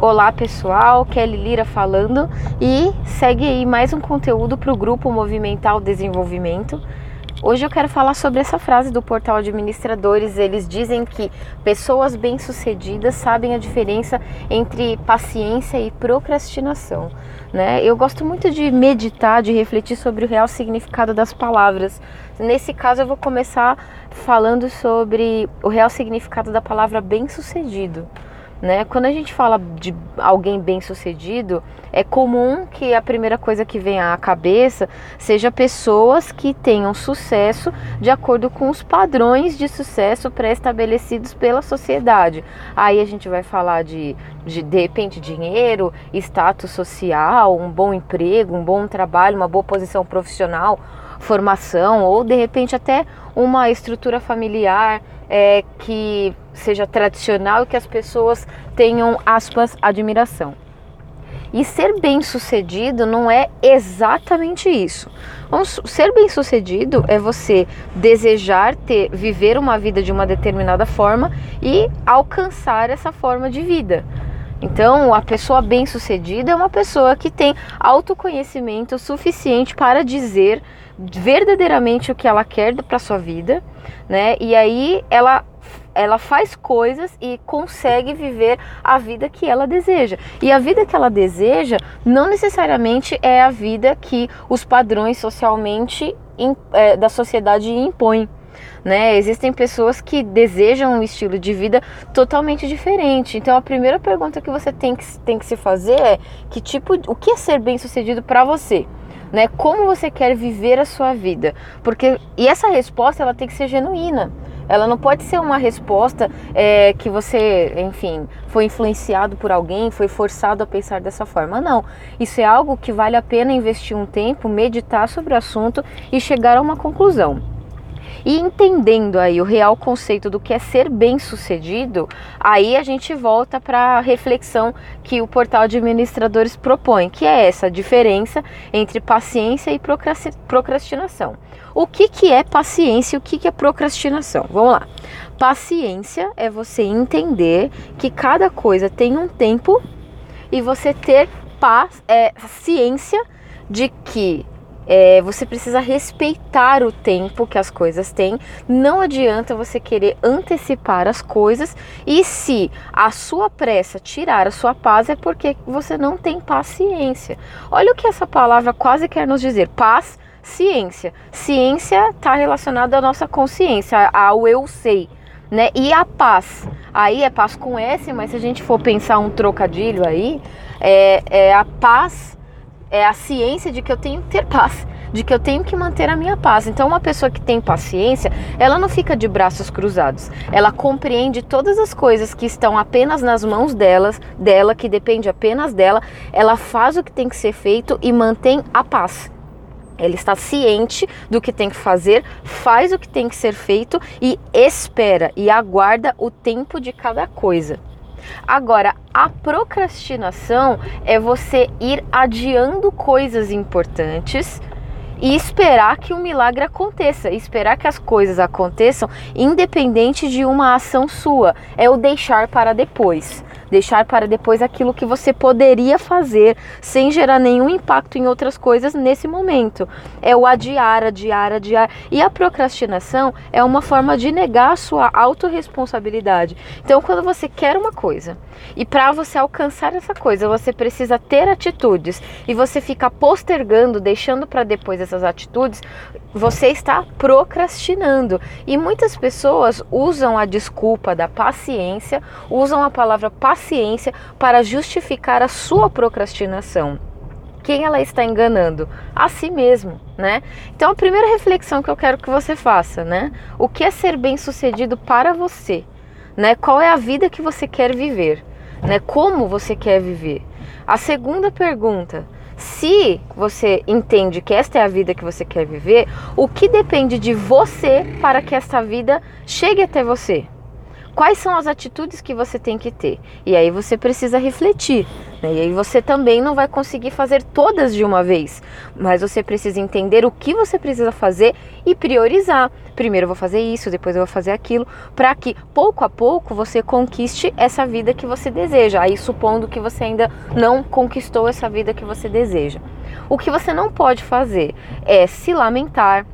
Olá pessoal, Kelly Lira falando e segue aí mais um conteúdo para o Grupo Movimental Desenvolvimento. Hoje eu quero falar sobre essa frase do portal Administradores. Eles dizem que pessoas bem-sucedidas sabem a diferença entre paciência e procrastinação. Né? Eu gosto muito de meditar, de refletir sobre o real significado das palavras. Nesse caso, eu vou começar falando sobre o real significado da palavra bem-sucedido. Né? Quando a gente fala de alguém bem sucedido, é comum que a primeira coisa que vem à cabeça seja pessoas que tenham sucesso de acordo com os padrões de sucesso pré-estabelecidos pela sociedade. Aí a gente vai falar de, de, de repente, dinheiro, status social, um bom emprego, um bom trabalho, uma boa posição profissional, formação, ou de repente até uma estrutura familiar é, que seja tradicional e que as pessoas tenham, aspas, admiração. E ser bem sucedido não é exatamente isso. ser bem sucedido é você desejar ter, viver uma vida de uma determinada forma e alcançar essa forma de vida. Então, a pessoa bem sucedida é uma pessoa que tem autoconhecimento suficiente para dizer verdadeiramente o que ela quer para sua vida, né? E aí ela ela faz coisas e consegue viver a vida que ela deseja. E a vida que ela deseja não necessariamente é a vida que os padrões socialmente é, da sociedade impõem. Né? Existem pessoas que desejam um estilo de vida totalmente diferente. Então a primeira pergunta que você tem que, tem que se fazer é que tipo, o que é ser bem sucedido para você? Né? Como você quer viver a sua vida? Porque e essa resposta ela tem que ser genuína. Ela não pode ser uma resposta é, que você, enfim, foi influenciado por alguém, foi forçado a pensar dessa forma. Não. Isso é algo que vale a pena investir um tempo, meditar sobre o assunto e chegar a uma conclusão. E entendendo aí o real conceito do que é ser bem-sucedido, aí a gente volta para a reflexão que o portal de administradores propõe, que é essa diferença entre paciência e procrastinação. O que, que é paciência e o que, que é procrastinação? Vamos lá. Paciência é você entender que cada coisa tem um tempo e você ter paz, é, ciência de que é, você precisa respeitar o tempo que as coisas têm. Não adianta você querer antecipar as coisas e se a sua pressa tirar a sua paz é porque você não tem paciência. Olha o que essa palavra quase quer nos dizer: paz, ciência. Ciência está relacionada à nossa consciência, ao eu sei. Né? E a paz, aí é paz com S, mas se a gente for pensar um trocadilho aí, é, é a paz é a ciência de que eu tenho que ter paz, de que eu tenho que manter a minha paz. Então, uma pessoa que tem paciência, ela não fica de braços cruzados. Ela compreende todas as coisas que estão apenas nas mãos delas, dela, que depende apenas dela. Ela faz o que tem que ser feito e mantém a paz. Ele está ciente do que tem que fazer, faz o que tem que ser feito e espera e aguarda o tempo de cada coisa. Agora, a procrastinação é você ir adiando coisas importantes e esperar que o milagre aconteça, esperar que as coisas aconteçam independente de uma ação sua. É o deixar para depois deixar para depois aquilo que você poderia fazer sem gerar nenhum impacto em outras coisas nesse momento. É o adiar, adiar, adiar. E a procrastinação é uma forma de negar a sua autorresponsabilidade. Então, quando você quer uma coisa e para você alcançar essa coisa, você precisa ter atitudes e você fica postergando, deixando para depois essas atitudes, você está procrastinando. E muitas pessoas usam a desculpa da paciência, usam a palavra paciência para justificar a sua procrastinação. Quem ela está enganando? A si mesmo, né? Então a primeira reflexão que eu quero que você faça, né? O que é ser bem-sucedido para você? Né? Qual é a vida que você quer viver? Né? Como você quer viver? A segunda pergunta, se você entende que esta é a vida que você quer viver, o que depende de você para que esta vida chegue até você? Quais são as atitudes que você tem que ter? E aí você precisa refletir, Né? E aí você também não vai conseguir fazer todas de uma vez, mas você precisa entender o que você precisa fazer e priorizar. Primeiro eu vou fazer isso, depois eu vou fazer aquilo, para que pouco a pouco você conquiste essa vida que você deseja. Aí supondo que você ainda não conquistou essa vida que você deseja. O que você não pode fazer é se lamentar,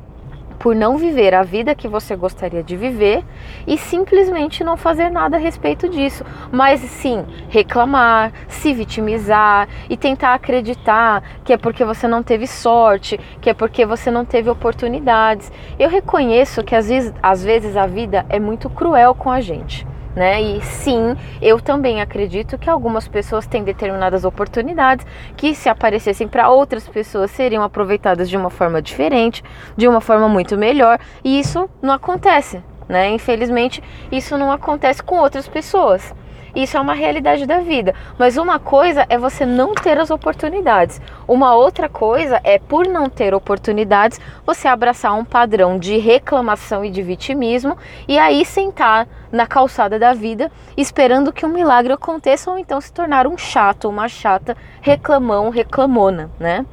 por não viver a vida que você gostaria de viver e simplesmente não fazer nada a respeito disso, mas sim reclamar, se vitimizar e tentar acreditar que é porque você não teve sorte, que é porque você não teve oportunidades. Eu reconheço que às vezes, às vezes a vida é muito cruel com a gente né? E sim, eu também acredito que algumas pessoas têm determinadas oportunidades que, se aparecessem para outras pessoas, seriam aproveitadas de uma forma diferente, de uma forma muito melhor, e isso não acontece, né? Infelizmente, isso não acontece com outras pessoas. Isso é uma realidade da vida. Mas uma coisa é você não ter as oportunidades. Uma outra coisa é, por não ter oportunidades, você abraçar um padrão de reclamação e de vitimismo e aí sentar na calçada da vida esperando que um milagre aconteça ou então se tornar um chato, uma chata, reclamão, reclamona, né?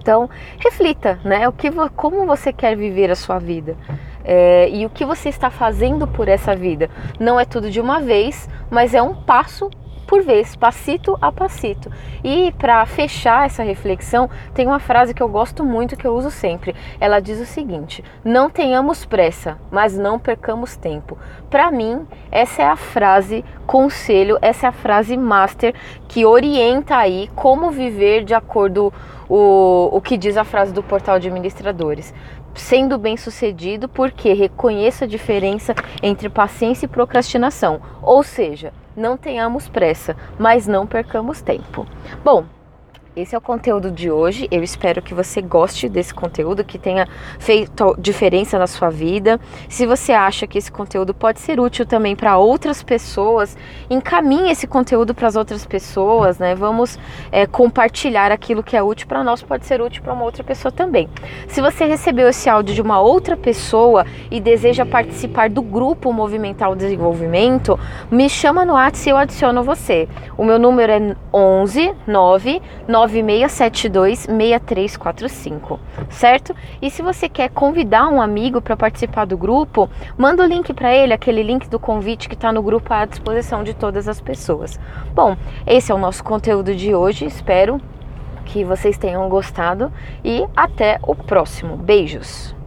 Então, reflita, né? O que, como você quer viver a sua vida é, e o que você está fazendo por essa vida. Não é tudo de uma vez, mas é um passo por vez, passito a passito. E para fechar essa reflexão, tem uma frase que eu gosto muito que eu uso sempre. Ela diz o seguinte: "Não tenhamos pressa, mas não percamos tempo". Para mim, essa é a frase conselho, essa é a frase master que orienta aí como viver de acordo o, o que diz a frase do portal de administradores sendo bem sucedido porque reconheça a diferença entre paciência e procrastinação, ou seja, não tenhamos pressa, mas não percamos tempo. Bom, esse é o conteúdo de hoje. Eu espero que você goste desse conteúdo, que tenha feito diferença na sua vida. Se você acha que esse conteúdo pode ser útil também para outras pessoas, encaminhe esse conteúdo para as outras pessoas, né? Vamos é, compartilhar aquilo que é útil para nós, pode ser útil para uma outra pessoa também. Se você recebeu esse áudio de uma outra pessoa e deseja participar do grupo Movimental Desenvolvimento, me chama no WhatsApp e eu adiciono você. O meu número é 11 9 9672 6345, certo? E se você quer convidar um amigo para participar do grupo, manda o link para ele, aquele link do convite que está no grupo à disposição de todas as pessoas. Bom, esse é o nosso conteúdo de hoje, espero que vocês tenham gostado e até o próximo. Beijos!